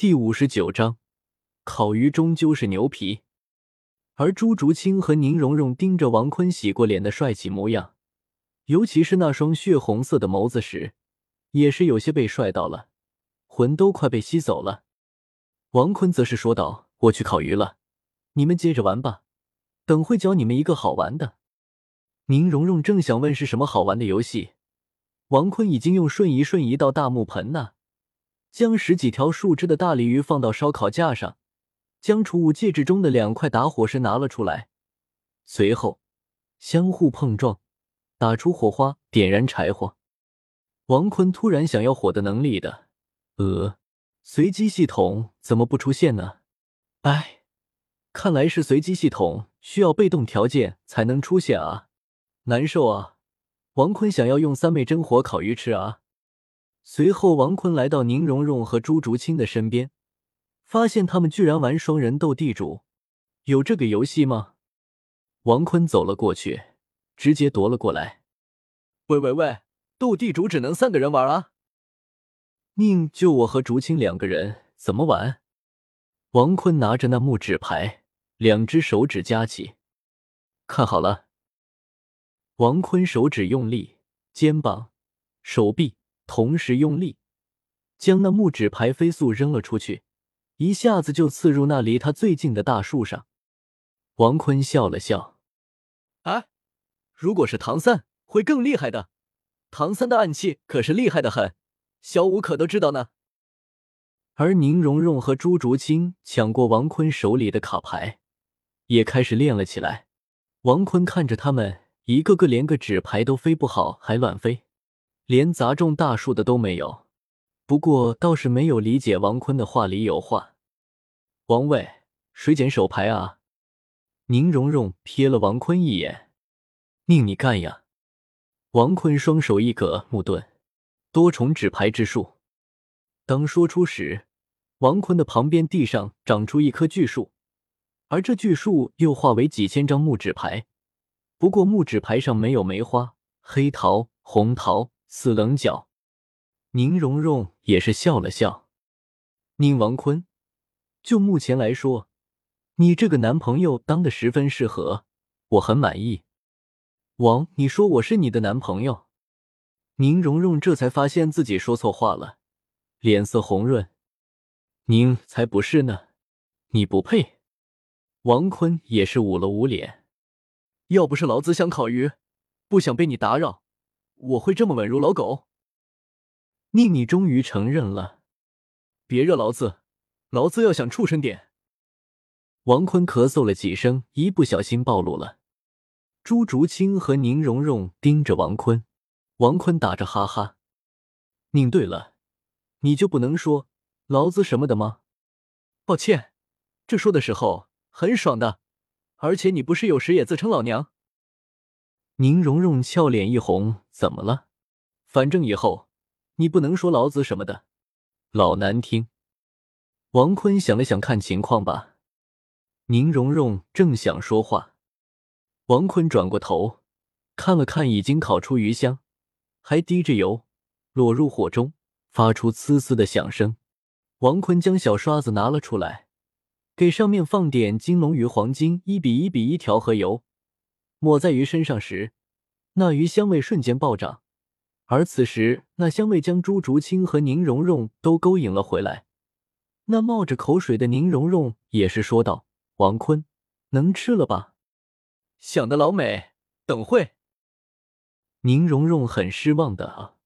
第五十九章，烤鱼终究是牛皮。而朱竹清和宁荣荣盯着王坤洗过脸的帅气模样，尤其是那双血红色的眸子时，也是有些被帅到了，魂都快被吸走了。王坤则是说道：“我去烤鱼了，你们接着玩吧，等会教你们一个好玩的。”宁荣荣正想问是什么好玩的游戏，王坤已经用瞬移瞬移到大木盆那，将十几条树枝的大鲤鱼放到烧烤架上。将储物戒指中的两块打火石拿了出来，随后相互碰撞，打出火花，点燃柴火。王坤突然想要火的能力的，呃，随机系统怎么不出现呢？哎，看来是随机系统需要被动条件才能出现啊，难受啊！王坤想要用三昧真火烤鱼吃啊。随后，王坤来到宁荣荣和朱竹清的身边。发现他们居然玩双人斗地主，有这个游戏吗？王坤走了过去，直接夺了过来。喂喂喂，斗地主只能三个人玩啊！宁就我和竹青两个人怎么玩？王坤拿着那木纸牌，两只手指夹起，看好了。王坤手指用力，肩膀、手臂同时用力，将那木纸牌飞速扔了出去。一下子就刺入那离他最近的大树上。王坤笑了笑：“哎，如果是唐三，会更厉害的。唐三的暗器可是厉害的很，小五可都知道呢。”而宁荣荣和朱竹清抢过王坤手里的卡牌，也开始练了起来。王坤看着他们一个个连个纸牌都飞不好，还乱飞，连砸中大树的都没有。不过倒是没有理解王坤的话里有话。王位，谁捡手牌啊？宁荣荣瞥了王坤一眼，命你干呀！王坤双手一格木盾，多重纸牌之术。当说出时，王坤的旁边地上长出一棵巨树，而这巨树又化为几千张木纸牌。不过木纸牌上没有梅花、黑桃、红桃、死棱角。宁荣荣也是笑了笑。宁王坤，就目前来说，你这个男朋友当的十分适合，我很满意。王，你说我是你的男朋友？宁荣荣这才发现自己说错话了，脸色红润。宁才不是呢，你不配。王坤也是捂了捂脸。要不是老子想烤鱼，不想被你打扰，我会这么稳如老狗？宁，你终于承认了，别惹老子，老子要想畜生点。王坤咳嗽了几声，一不小心暴露了。朱竹清和宁荣荣盯着王坤，王坤打着哈哈。宁，对了，你就不能说老子什么的吗？抱歉，这说的时候很爽的，而且你不是有时也自称老娘？宁荣荣俏脸一红，怎么了？反正以后。你不能说老子什么的，老难听。王坤想了想，看情况吧。宁荣荣正想说话，王坤转过头看了看已经烤出鱼香，还滴着油，落入火中，发出呲呲的响声。王坤将小刷子拿了出来，给上面放点金龙鱼黄金一比一比一调和油，抹在鱼身上时，那鱼香味瞬间暴涨。而此时，那香味将朱竹清和宁荣荣都勾引了回来。那冒着口水的宁荣荣也是说道：“王坤，能吃了吧？”想得老美，等会。宁荣荣很失望的啊。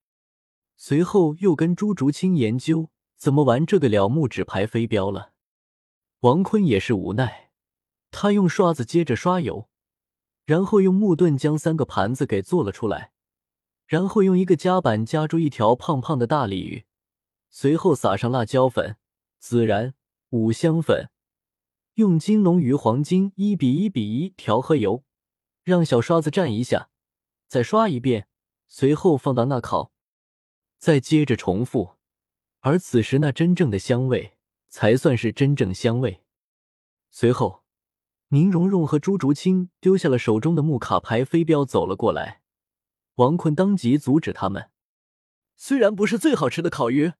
随后又跟朱竹清研究怎么玩这个了木纸牌飞镖了。王坤也是无奈，他用刷子接着刷油，然后用木盾将三个盘子给做了出来。然后用一个夹板夹住一条胖胖的大鲤鱼，随后撒上辣椒粉、孜然、五香粉，用金龙鱼黄金一比一比一调和油，让小刷子蘸一下，再刷一遍，随后放到那烤，再接着重复。而此时那真正的香味才算是真正香味。随后，宁荣荣和朱竹清丢下了手中的木卡牌飞镖，走了过来。王坤当即阻止他们。虽然不是最好吃的烤鱼，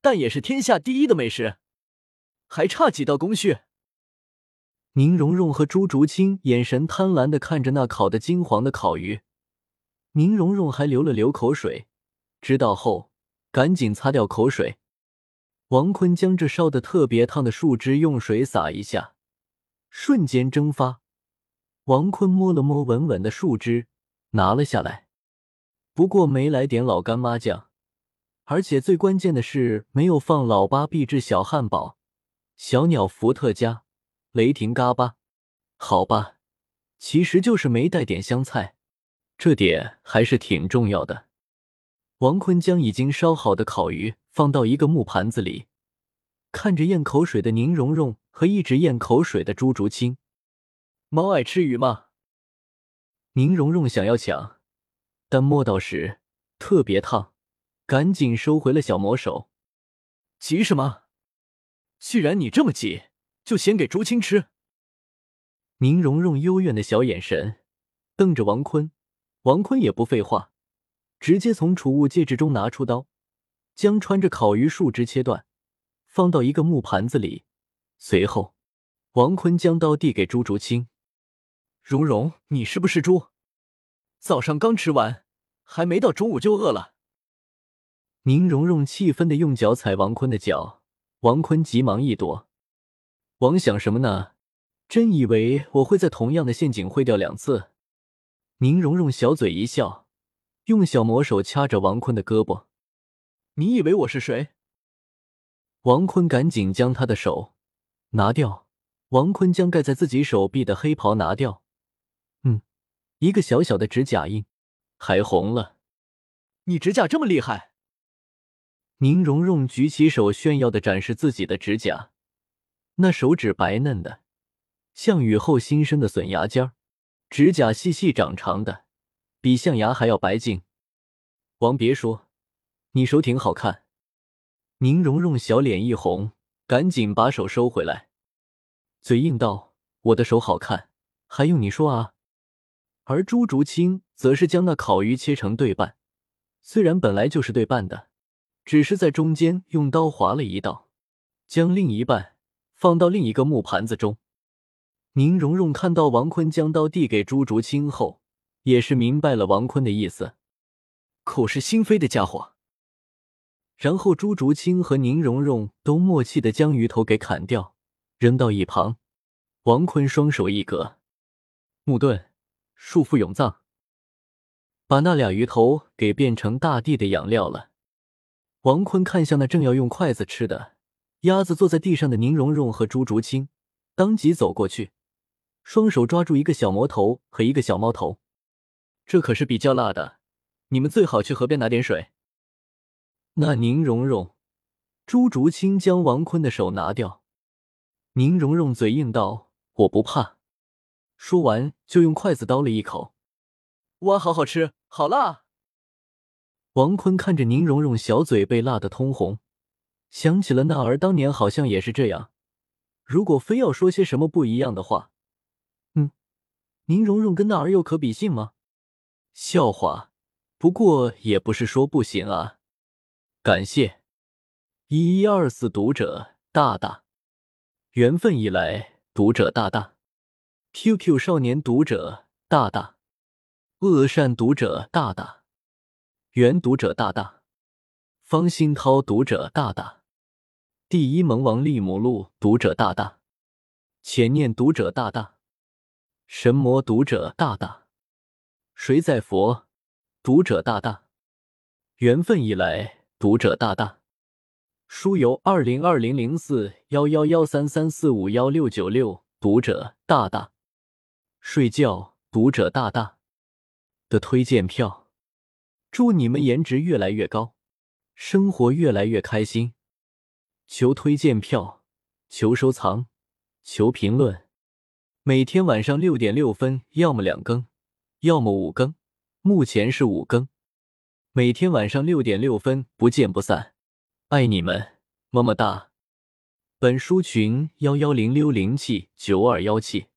但也是天下第一的美食。还差几道工序？宁荣荣和朱竹清眼神贪婪的看着那烤得金黄的烤鱼，宁荣荣还流了流口水，知道后赶紧擦掉口水。王坤将这烧的特别烫的树枝用水洒一下，瞬间蒸发。王坤摸了摸稳稳的树枝，拿了下来。不过没来点老干妈酱，而且最关键的是没有放老八秘制小汉堡、小鸟伏特加。雷霆嘎巴，好吧，其实就是没带点香菜，这点还是挺重要的。王坤将已经烧好的烤鱼放到一个木盘子里，看着咽口水的宁荣荣和一直咽口水的朱竹清。猫爱吃鱼吗？宁荣荣想要抢，但摸到时特别烫，赶紧收回了小魔手。急什么？既然你这么急。就先给竹青吃。宁荣荣幽怨的小眼神瞪着王坤，王坤也不废话，直接从储物戒指中拿出刀，将穿着烤鱼树枝切断，放到一个木盘子里。随后，王坤将刀递给朱竹清：“蓉蓉，你是不是猪？早上刚吃完，还没到中午就饿了。”宁荣荣气愤的用脚踩王坤的脚，王坤急忙一躲。王想什么呢？真以为我会在同样的陷阱会掉两次？宁荣荣小嘴一笑，用小魔手掐着王坤的胳膊。你以为我是谁？王坤赶紧将他的手拿掉。王坤将盖在自己手臂的黑袍拿掉。嗯，一个小小的指甲印，还红了。你指甲这么厉害？宁荣荣举起手炫耀的展示自己的指甲。那手指白嫩的，像雨后新生的笋芽尖儿，指甲细细长长的，比象牙还要白净。王别说，你手挺好看。宁荣荣小脸一红，赶紧把手收回来，嘴硬道：“我的手好看，还用你说啊？”而朱竹清则是将那烤鱼切成对半，虽然本来就是对半的，只是在中间用刀划了一道，将另一半。放到另一个木盘子中。宁荣荣看到王坤将刀递给朱竹清后，也是明白了王坤的意思，口是心非的家伙。然后朱竹清和宁荣荣都默契的将鱼头给砍掉，扔到一旁。王坤双手一格，木盾，束缚永葬，把那俩鱼头给变成大地的养料了。王坤看向那正要用筷子吃的。鸭子坐在地上的宁荣荣和朱竹清当即走过去，双手抓住一个小魔头和一个小猫头。这可是比较辣的，你们最好去河边拿点水。那宁荣荣、朱竹清将王坤的手拿掉。宁荣荣嘴硬道：“我不怕。”说完就用筷子叨了一口。哇，好好吃，好辣！王坤看着宁荣荣小嘴被辣得通红。想起了那儿当年好像也是这样。如果非要说些什么不一样的话，嗯，宁荣荣跟那儿又可比性吗？笑话，不过也不是说不行啊。感谢。一一二四读者大大，缘分以来读者大大，QQ 少年读者大大，恶善读者大大，原读者大大，方新涛读者大大。第一萌王利姆路读者大大，浅念读者大大，神魔读者大大，谁在佛？读者大大，缘分以来读者大大，书由二零二零零四幺幺幺三三四五幺六九六读者大大，睡觉读者大大的推荐票，祝你们颜值越来越高，生活越来越开心。求推荐票，求收藏，求评论。每天晚上六点六分，要么两更，要么五更。目前是五更。每天晚上六点六分，不见不散。爱你们，么么哒。本书群幺幺零六零七九二幺七。